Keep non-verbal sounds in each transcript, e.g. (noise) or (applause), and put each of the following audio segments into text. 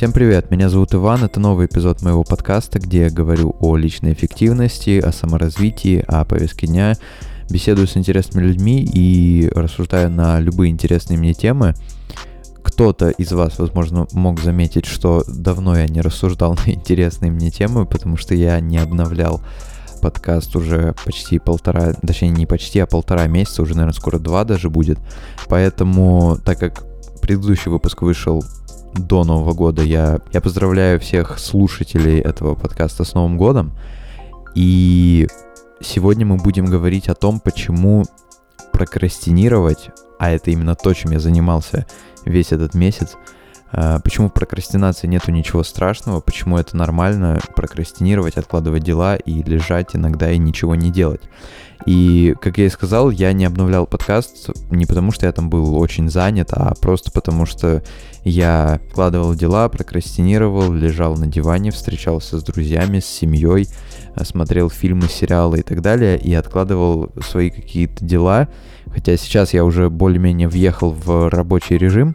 Всем привет, меня зовут Иван, это новый эпизод моего подкаста, где я говорю о личной эффективности, о саморазвитии, о повестке дня, беседую с интересными людьми и рассуждаю на любые интересные мне темы. Кто-то из вас, возможно, мог заметить, что давно я не рассуждал (laughs) на интересные мне темы, потому что я не обновлял подкаст уже почти полтора, точнее не почти, а полтора месяца, уже, наверное, скоро два даже будет. Поэтому, так как предыдущий выпуск вышел до Нового года. Я, я поздравляю всех слушателей этого подкаста с Новым годом. И сегодня мы будем говорить о том, почему прокрастинировать, а это именно то, чем я занимался весь этот месяц, а, почему в прокрастинации нету ничего страшного, почему это нормально прокрастинировать, откладывать дела и лежать иногда и ничего не делать. И, как я и сказал, я не обновлял подкаст не потому, что я там был очень занят, а просто потому, что я вкладывал дела, прокрастинировал, лежал на диване, встречался с друзьями, с семьей, смотрел фильмы, сериалы и так далее, и откладывал свои какие-то дела. Хотя сейчас я уже более-менее въехал в рабочий режим,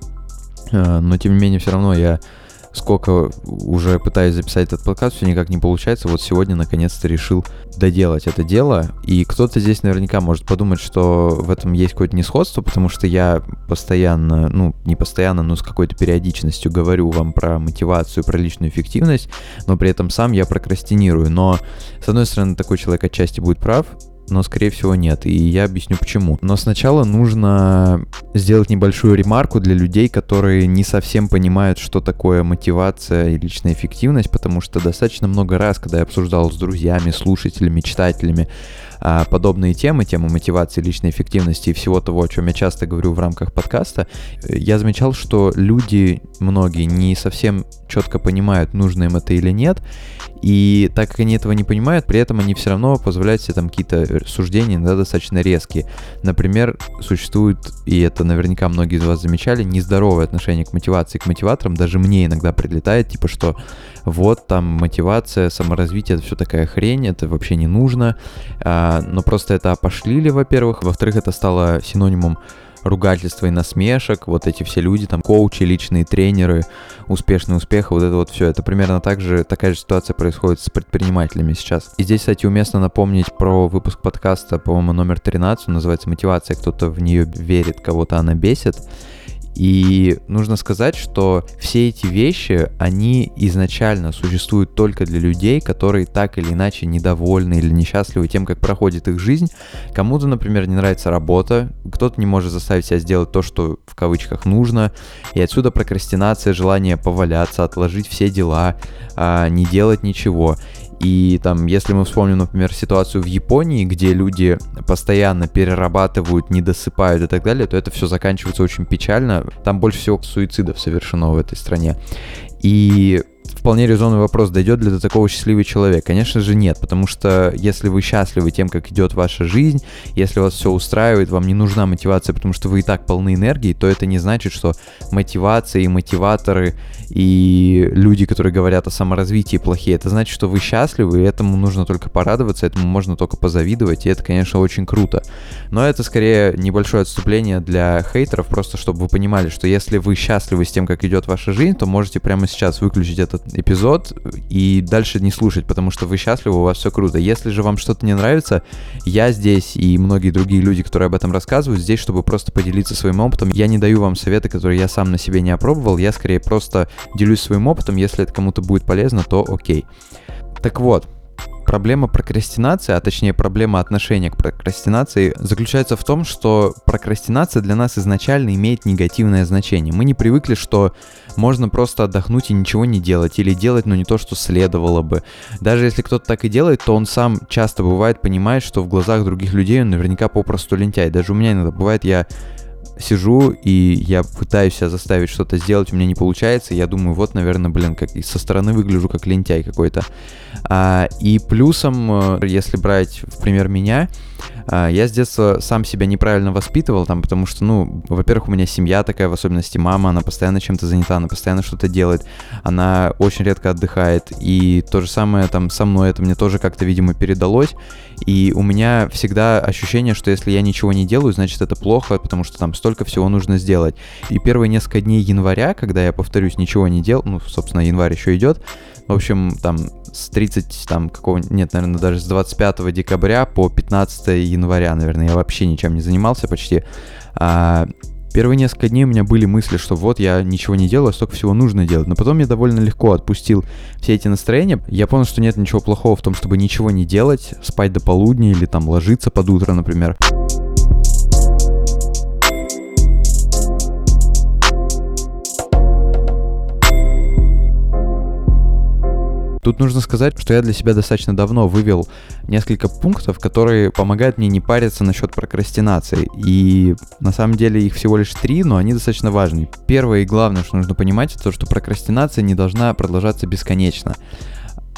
а, но тем не менее все равно я сколько уже пытаюсь записать этот подкаст, все никак не получается. Вот сегодня наконец-то решил доделать это дело. И кто-то здесь наверняка может подумать, что в этом есть какое-то несходство, потому что я постоянно, ну, не постоянно, но с какой-то периодичностью говорю вам про мотивацию, про личную эффективность, но при этом сам я прокрастинирую. Но, с одной стороны, такой человек отчасти будет прав, но, скорее всего, нет. И я объясню почему. Но сначала нужно сделать небольшую ремарку для людей, которые не совсем понимают, что такое мотивация и личная эффективность, потому что достаточно много раз, когда я обсуждал с друзьями, слушателями, читателями, подобные темы, темы мотивации, личной эффективности и всего того, о чем я часто говорю в рамках подкаста, я замечал, что люди, многие, не совсем четко понимают, нужно им это или нет, и так как они этого не понимают, при этом они все равно позволяют себе там какие-то суждения да, достаточно резкие. Например, существует, и это наверняка многие из вас замечали, нездоровое отношение к мотивации, к мотиваторам. Даже мне иногда прилетает, типа, что вот там мотивация, саморазвитие, это все такая хрень, это вообще не нужно. А, но просто это опошлили, во-первых. Во-вторых, это стало синонимом ругательства и насмешек, вот эти все люди, там, коучи, личные тренеры, успешный успех, вот это вот все, это примерно так же, такая же ситуация происходит с предпринимателями сейчас. И здесь, кстати, уместно напомнить про выпуск подкаста, по-моему, номер 13, он называется «Мотивация», кто-то в нее верит, кого-то она бесит. И нужно сказать, что все эти вещи, они изначально существуют только для людей, которые так или иначе недовольны или несчастливы тем, как проходит их жизнь. Кому-то, например, не нравится работа, кто-то не может заставить себя сделать то, что в кавычках нужно, и отсюда прокрастинация, желание поваляться, отложить все дела, а, не делать ничего. И там, если мы вспомним, например, ситуацию в Японии, где люди постоянно перерабатывают, не досыпают и так далее, то это все заканчивается очень печально. Там больше всего суицидов совершено в этой стране. И вполне резонный вопрос, дойдет ли до такого счастливый человек? Конечно же нет, потому что если вы счастливы тем, как идет ваша жизнь, если вас все устраивает, вам не нужна мотивация, потому что вы и так полны энергии, то это не значит, что мотивация и мотиваторы и люди, которые говорят о саморазвитии плохие, это значит, что вы счастливы, и этому нужно только порадоваться, этому можно только позавидовать, и это, конечно, очень круто. Но это скорее небольшое отступление для хейтеров, просто чтобы вы понимали, что если вы счастливы с тем, как идет ваша жизнь, то можете прямо сейчас выключить этот эпизод и дальше не слушать, потому что вы счастливы, у вас все круто. Если же вам что-то не нравится, я здесь и многие другие люди, которые об этом рассказывают, здесь, чтобы просто поделиться своим опытом. Я не даю вам советы, которые я сам на себе не опробовал, я скорее просто делюсь своим опытом, если это кому-то будет полезно, то окей. Так вот, Проблема прокрастинации, а точнее проблема отношения к прокрастинации заключается в том, что прокрастинация для нас изначально имеет негативное значение. Мы не привыкли, что можно просто отдохнуть и ничего не делать, или делать, но не то, что следовало бы. Даже если кто-то так и делает, то он сам часто бывает понимает, что в глазах других людей он наверняка попросту лентяй. Даже у меня иногда бывает, я сижу и я пытаюсь себя заставить что-то сделать, у меня не получается, я думаю, вот, наверное, блин, как со стороны выгляжу как лентяй какой-то. А, и плюсом, э, если брать в пример меня, я с детства сам себя неправильно воспитывал, там, потому что, ну, во-первых, у меня семья такая, в особенности мама, она постоянно чем-то занята, она постоянно что-то делает, она очень редко отдыхает, и то же самое там со мной, это мне тоже как-то, видимо, передалось, и у меня всегда ощущение, что если я ничего не делаю, значит это плохо, потому что там столько всего нужно сделать. И первые несколько дней января, когда я, повторюсь, ничего не делал, ну, собственно, январь еще идет, в общем, там с 30, там, какого нет, наверное, даже с 25 декабря по 15 января, наверное, я вообще ничем не занимался почти. А, Первые несколько дней у меня были мысли, что вот я ничего не делаю, а столько всего нужно делать. Но потом я довольно легко отпустил все эти настроения. Я понял, что нет ничего плохого в том, чтобы ничего не делать, спать до полудня или там ложиться под утро, например. Тут нужно сказать, что я для себя достаточно давно вывел несколько пунктов, которые помогают мне не париться насчет прокрастинации. И на самом деле их всего лишь три, но они достаточно важны. Первое и главное, что нужно понимать, это то, что прокрастинация не должна продолжаться бесконечно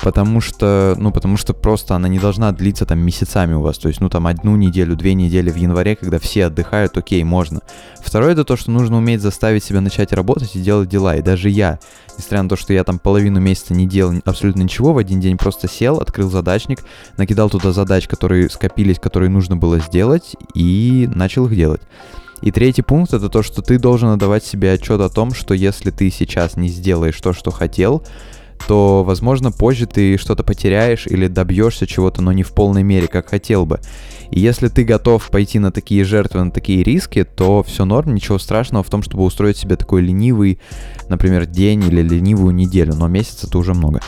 потому что, ну, потому что просто она не должна длиться там месяцами у вас, то есть, ну, там одну неделю, две недели в январе, когда все отдыхают, окей, можно. Второе это то, что нужно уметь заставить себя начать работать и делать дела, и даже я, несмотря на то, что я там половину месяца не делал абсолютно ничего, в один день просто сел, открыл задачник, накидал туда задач, которые скопились, которые нужно было сделать, и начал их делать. И третий пункт это то, что ты должен отдавать себе отчет о том, что если ты сейчас не сделаешь то, что хотел, то, возможно, позже ты что-то потеряешь или добьешься чего-то, но не в полной мере, как хотел бы. И если ты готов пойти на такие жертвы, на такие риски, то все норм, ничего страшного в том, чтобы устроить себе такой ленивый, например, день или ленивую неделю, но месяц это уже много.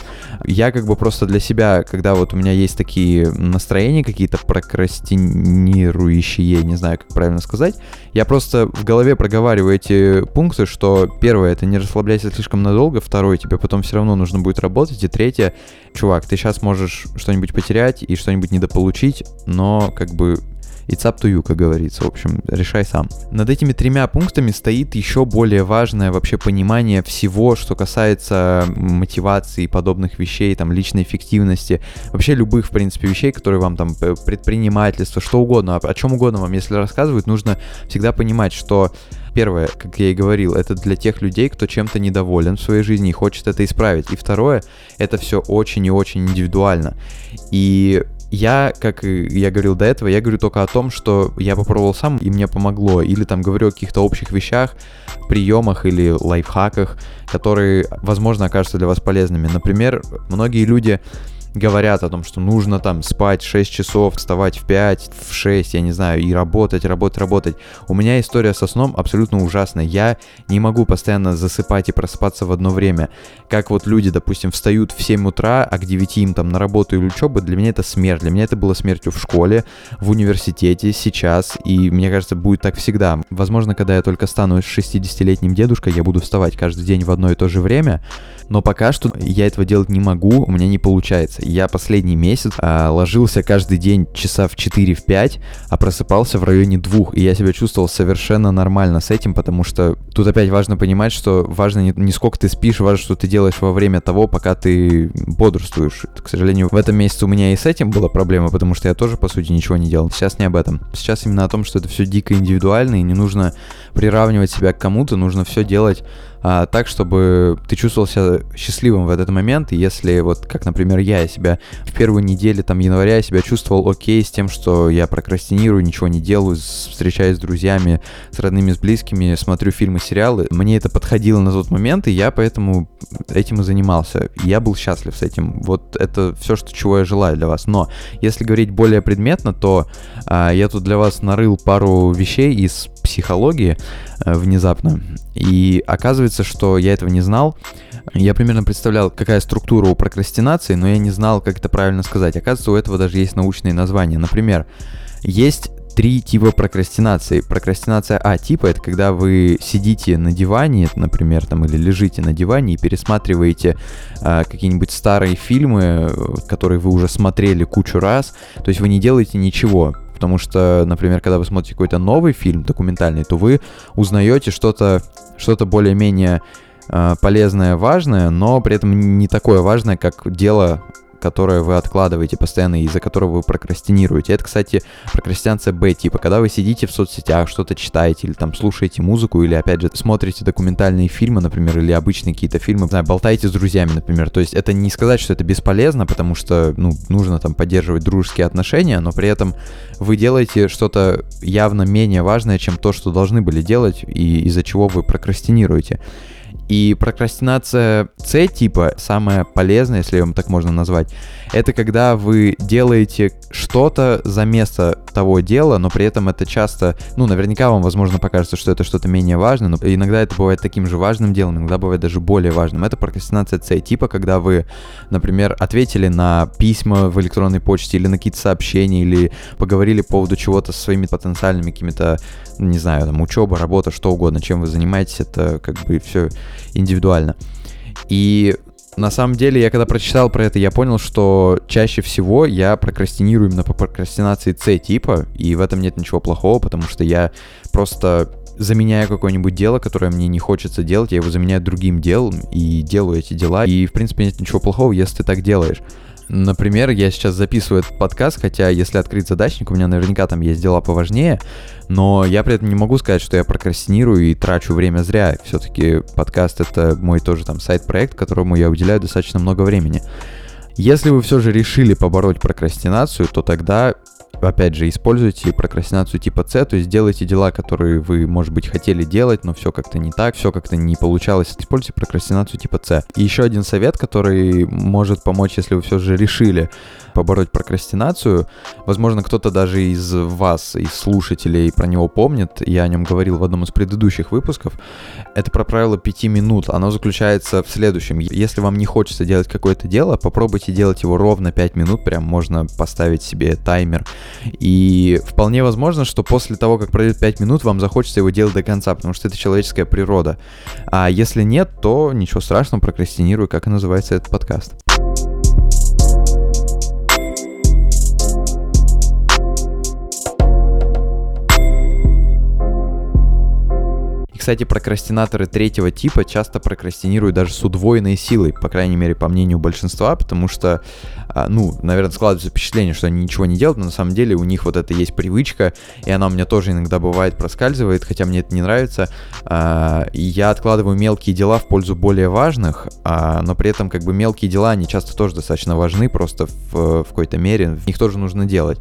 Я как бы просто для себя, когда вот у меня есть такие настроения какие-то прокрастинирующие, не знаю, как правильно сказать, я просто в голове проговариваю эти пункты, что первое, это не расслабляйся слишком надолго, второе, тебе потом все равно нужно будет работать, и третье, чувак, ты сейчас можешь что-нибудь потерять и что-нибудь недополучить, но как бы It's up to you, как говорится. В общем, решай сам. Над этими тремя пунктами стоит еще более важное вообще понимание всего, что касается мотивации и подобных вещей, там, личной эффективности, вообще любых, в принципе, вещей, которые вам там предпринимательство, что угодно, о чем угодно вам, если рассказывают, нужно всегда понимать, что Первое, как я и говорил, это для тех людей, кто чем-то недоволен в своей жизни и хочет это исправить. И второе, это все очень и очень индивидуально. И я, как я говорил до этого, я говорю только о том, что я попробовал сам, и мне помогло. Или там говорю о каких-то общих вещах, приемах или лайфхаках, которые, возможно, окажутся для вас полезными. Например, многие люди говорят о том, что нужно там спать 6 часов, вставать в 5, в 6, я не знаю, и работать, работать, работать. У меня история со сном абсолютно ужасная. Я не могу постоянно засыпать и просыпаться в одно время. Как вот люди, допустим, встают в 7 утра, а к 9 им там на работу или учебу, для меня это смерть. Для меня это было смертью в школе, в университете, сейчас, и мне кажется, будет так всегда. Возможно, когда я только стану 60-летним дедушкой, я буду вставать каждый день в одно и то же время, но пока что я этого делать не могу, у меня не получается. Я последний месяц а, ложился каждый день часа в 4-5, а просыпался в районе двух, и я себя чувствовал совершенно нормально с этим, потому что тут опять важно понимать, что важно не, не сколько ты спишь, важно, что ты делаешь во время того, пока ты бодрствуешь. К сожалению, в этом месяце у меня и с этим была проблема, потому что я тоже, по сути, ничего не делал. Сейчас не об этом. Сейчас именно о том, что это все дико индивидуально, и не нужно приравнивать себя к кому-то, нужно все делать а, так, чтобы ты чувствовал себя счастливым в этот момент. И если вот, как, например, я себя в первую неделю там января я себя чувствовал окей с тем, что я прокрастинирую, ничего не делаю, встречаюсь с друзьями, с родными, с близкими, смотрю фильмы, сериалы, мне это подходило на тот момент, и я поэтому этим и занимался. Я был счастлив с этим. Вот это все, что, чего я желаю для вас. Но если говорить более предметно, то а, я тут для вас нарыл пару вещей из психологии э, внезапно. И оказывается, что я этого не знал. Я примерно представлял, какая структура у прокрастинации, но я не знал, как это правильно сказать. Оказывается, у этого даже есть научные названия. Например, есть три типа прокрастинации. Прокрастинация А типа это когда вы сидите на диване, например, там или лежите на диване и пересматриваете э, какие-нибудь старые фильмы, которые вы уже смотрели кучу раз. То есть вы не делаете ничего. Потому что, например, когда вы смотрите какой-то новый фильм документальный, то вы узнаете что-то что более-менее э, полезное, важное, но при этом не такое важное, как дело которое вы откладываете постоянно и из-за которого вы прокрастинируете. Это, кстати, прокрастинация Б типа, когда вы сидите в соцсетях, что-то читаете или там слушаете музыку или, опять же, смотрите документальные фильмы, например, или обычные какие-то фильмы, знаю, болтаете с друзьями, например. То есть это не сказать, что это бесполезно, потому что, ну, нужно там поддерживать дружеские отношения, но при этом вы делаете что-то явно менее важное, чем то, что должны были делать, и из-за чего вы прокрастинируете. И прокрастинация С типа, самая полезная, если вам так можно назвать, это когда вы делаете что-то за место того дела, но при этом это часто, ну, наверняка вам, возможно, покажется, что это что-то менее важное, но иногда это бывает таким же важным делом, иногда бывает даже более важным. Это прокрастинация С типа, когда вы, например, ответили на письма в электронной почте или на какие-то сообщения, или поговорили по поводу чего-то со своими потенциальными какими-то, не знаю, там, учеба, работа, что угодно, чем вы занимаетесь, это как бы все индивидуально. И на самом деле, я когда прочитал про это, я понял, что чаще всего я прокрастинирую именно по прокрастинации С типа, и в этом нет ничего плохого, потому что я просто заменяю какое-нибудь дело, которое мне не хочется делать, я его заменяю другим делом и делаю эти дела, и в принципе нет ничего плохого, если ты так делаешь. Например, я сейчас записываю этот подкаст, хотя если открыть задачник, у меня наверняка там есть дела поважнее, но я при этом не могу сказать, что я прокрастинирую и трачу время зря. Все-таки подкаст это мой тоже там сайт-проект, которому я уделяю достаточно много времени. Если вы все же решили побороть прокрастинацию, то тогда опять же, используйте прокрастинацию типа С, то есть делайте дела, которые вы, может быть, хотели делать, но все как-то не так, все как-то не получалось. Используйте прокрастинацию типа С. И еще один совет, который может помочь, если вы все же решили побороть прокрастинацию. Возможно, кто-то даже из вас, из слушателей про него помнит. Я о нем говорил в одном из предыдущих выпусков. Это про правило 5 минут. Оно заключается в следующем. Если вам не хочется делать какое-то дело, попробуйте делать его ровно 5 минут. Прям можно поставить себе таймер и вполне возможно, что после того, как пройдет 5 минут, вам захочется его делать до конца, потому что это человеческая природа. А если нет, то ничего страшного, прокрастинирую, как и называется этот подкаст. Кстати, прокрастинаторы третьего типа часто прокрастинируют даже с удвоенной силой, по крайней мере, по мнению большинства, потому что, а, ну, наверное, складывается впечатление, что они ничего не делают, но на самом деле у них вот это есть привычка, и она у меня тоже иногда бывает проскальзывает, хотя мне это не нравится. А, я откладываю мелкие дела в пользу более важных, а, но при этом как бы мелкие дела, они часто тоже достаточно важны, просто в, в какой-то мере, в них тоже нужно делать.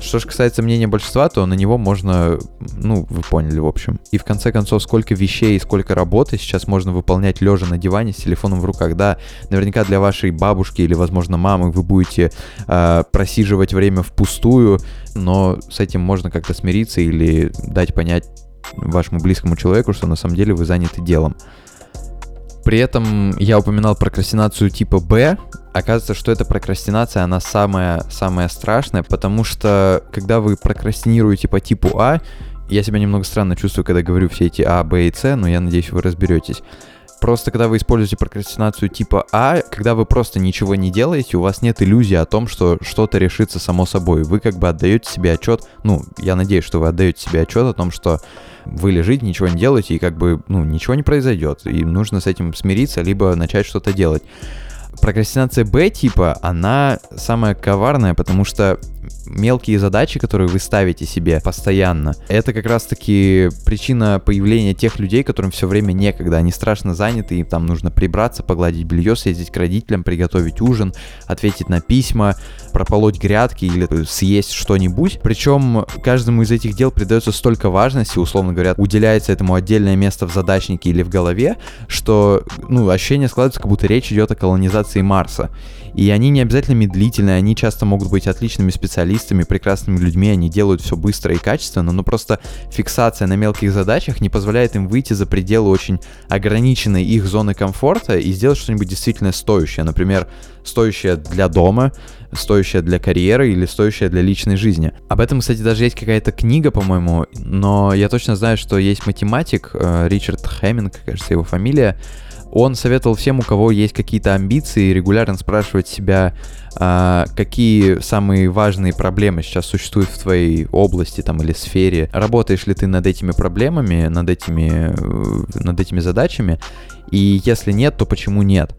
Что же касается мнения большинства, то на него можно, ну, вы поняли, в общем. И в конце концов, сколько вещей и сколько работы сейчас можно выполнять лежа на диване с телефоном в руках. Да, наверняка для вашей бабушки или, возможно, мамы вы будете э, просиживать время впустую, но с этим можно как-то смириться или дать понять вашему близкому человеку, что на самом деле вы заняты делом. При этом я упоминал прокрастинацию типа Б. Оказывается, что эта прокрастинация, она самая, самая страшная, потому что когда вы прокрастинируете по типу А, я себя немного странно чувствую, когда говорю все эти А, Б и С, но я надеюсь, вы разберетесь. Просто когда вы используете прокрастинацию типа А, когда вы просто ничего не делаете, у вас нет иллюзии о том, что что-то решится само собой. Вы как бы отдаете себе отчет, ну, я надеюсь, что вы отдаете себе отчет о том, что вы лежите, ничего не делаете, и как бы, ну, ничего не произойдет. И нужно с этим смириться, либо начать что-то делать. Прокрастинация Б типа, она самая коварная, потому что мелкие задачи, которые вы ставите себе постоянно, это как раз-таки причина появления тех людей, которым все время некогда. Они страшно заняты, им там нужно прибраться, погладить белье, съездить к родителям, приготовить ужин, ответить на письма, прополоть грядки или съесть что-нибудь. Причем каждому из этих дел придается столько важности, условно говоря, уделяется этому отдельное место в задачнике или в голове, что ну, ощущение складывается, как будто речь идет о колонизации Марса. И они не обязательно медлительные, они часто могут быть отличными специалистами, прекрасными людьми, они делают все быстро и качественно, но просто фиксация на мелких задачах не позволяет им выйти за пределы очень ограниченной их зоны комфорта и сделать что-нибудь действительно стоящее. Например, стоящее для дома, стоящее для карьеры или стоящее для личной жизни. Об этом, кстати, даже есть какая-то книга, по-моему, но я точно знаю, что есть математик, э, Ричард Хэмминг, кажется, его фамилия, Он советовал всем, у кого есть какие-то амбиции, регулярно спрашивать себя, а, какие самые важные проблемы сейчас существуют в твоей области там или сфере. Работаешь ли ты над этими проблемами, над этими, э, над этими задачами? И если нет, то почему нет?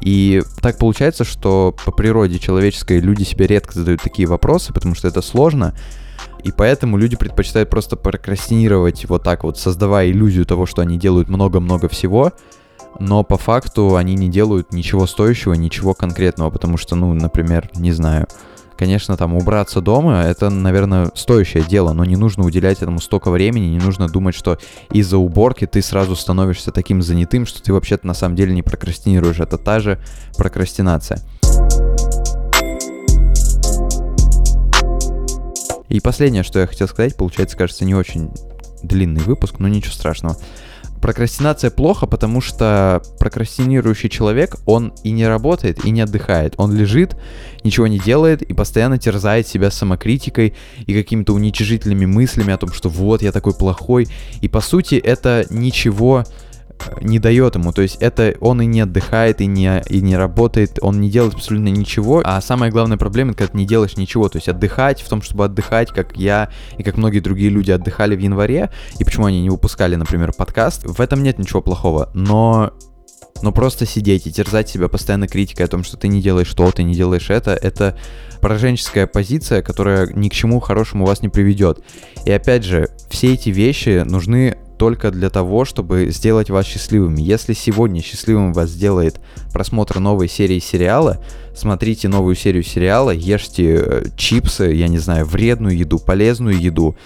И так получается, что по природе человеческой люди себе редко задают такие вопросы, потому что это сложно. И поэтому люди предпочитают просто прокрастинировать вот так вот, создавая иллюзию того, что они делают много-много всего, но по факту они не делают ничего стоящего, ничего конкретного, потому что, ну, например, не знаю, конечно, там убраться дома, это, наверное, стоящее дело, но не нужно уделять этому столько времени, не нужно думать, что из-за уборки ты сразу становишься таким занятым, что ты вообще-то на самом деле не прокрастинируешь. Это та же прокрастинация. И последнее, что я хотел сказать, получается, кажется, не очень длинный выпуск, но ничего страшного. Прокрастинация плохо, потому что прокрастинирующий человек, он и не работает, и не отдыхает. Он лежит, ничего не делает и постоянно терзает себя самокритикой и какими-то уничижительными мыслями о том, что вот я такой плохой. И по сути это ничего не дает ему. То есть это он и не отдыхает, и не, и не работает, он не делает абсолютно ничего. А самая главная проблема, когда ты не делаешь ничего. То есть отдыхать в том, чтобы отдыхать, как я и как многие другие люди отдыхали в январе, и почему они не выпускали, например, подкаст, в этом нет ничего плохого. Но но просто сидеть и терзать себя постоянно критикой о том, что ты не делаешь то, ты не делаешь это, это пораженческая позиция, которая ни к чему хорошему вас не приведет. И опять же, все эти вещи нужны только для того, чтобы сделать вас счастливыми. Если сегодня счастливым вас сделает просмотр новой серии сериала, смотрите новую серию сериала, ешьте э, чипсы, я не знаю, вредную еду, полезную еду,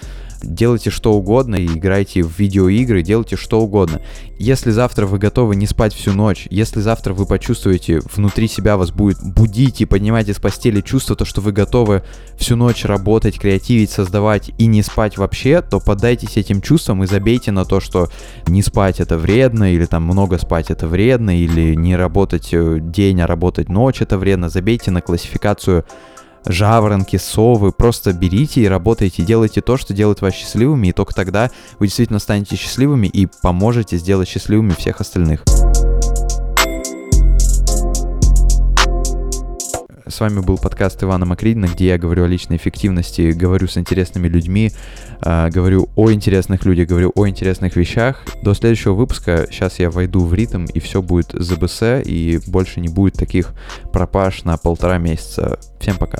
делайте что угодно и играйте в видеоигры, делайте что угодно. Если завтра вы готовы не спать всю ночь, если завтра вы почувствуете, внутри себя вас будет будить и поднимать из постели чувство, то, что вы готовы всю ночь работать, креативить, создавать и не спать вообще, то поддайтесь этим чувствам и забейте на то, что не спать это вредно, или там много спать это вредно, или не работать э, день, а работать ночь это вредно. Забейте на классификацию жаворонки, совы, просто берите и работайте, делайте то, что делает вас счастливыми, и только тогда вы действительно станете счастливыми и поможете сделать счастливыми всех остальных. С вами был подкаст Ивана Макридина, где я говорю о личной эффективности, говорю с интересными людьми, э, говорю о интересных людях, говорю о интересных вещах. До следующего выпуска сейчас я войду в ритм, и все будет ЗБС, и больше не будет таких пропаж на полтора месяца. Всем пока.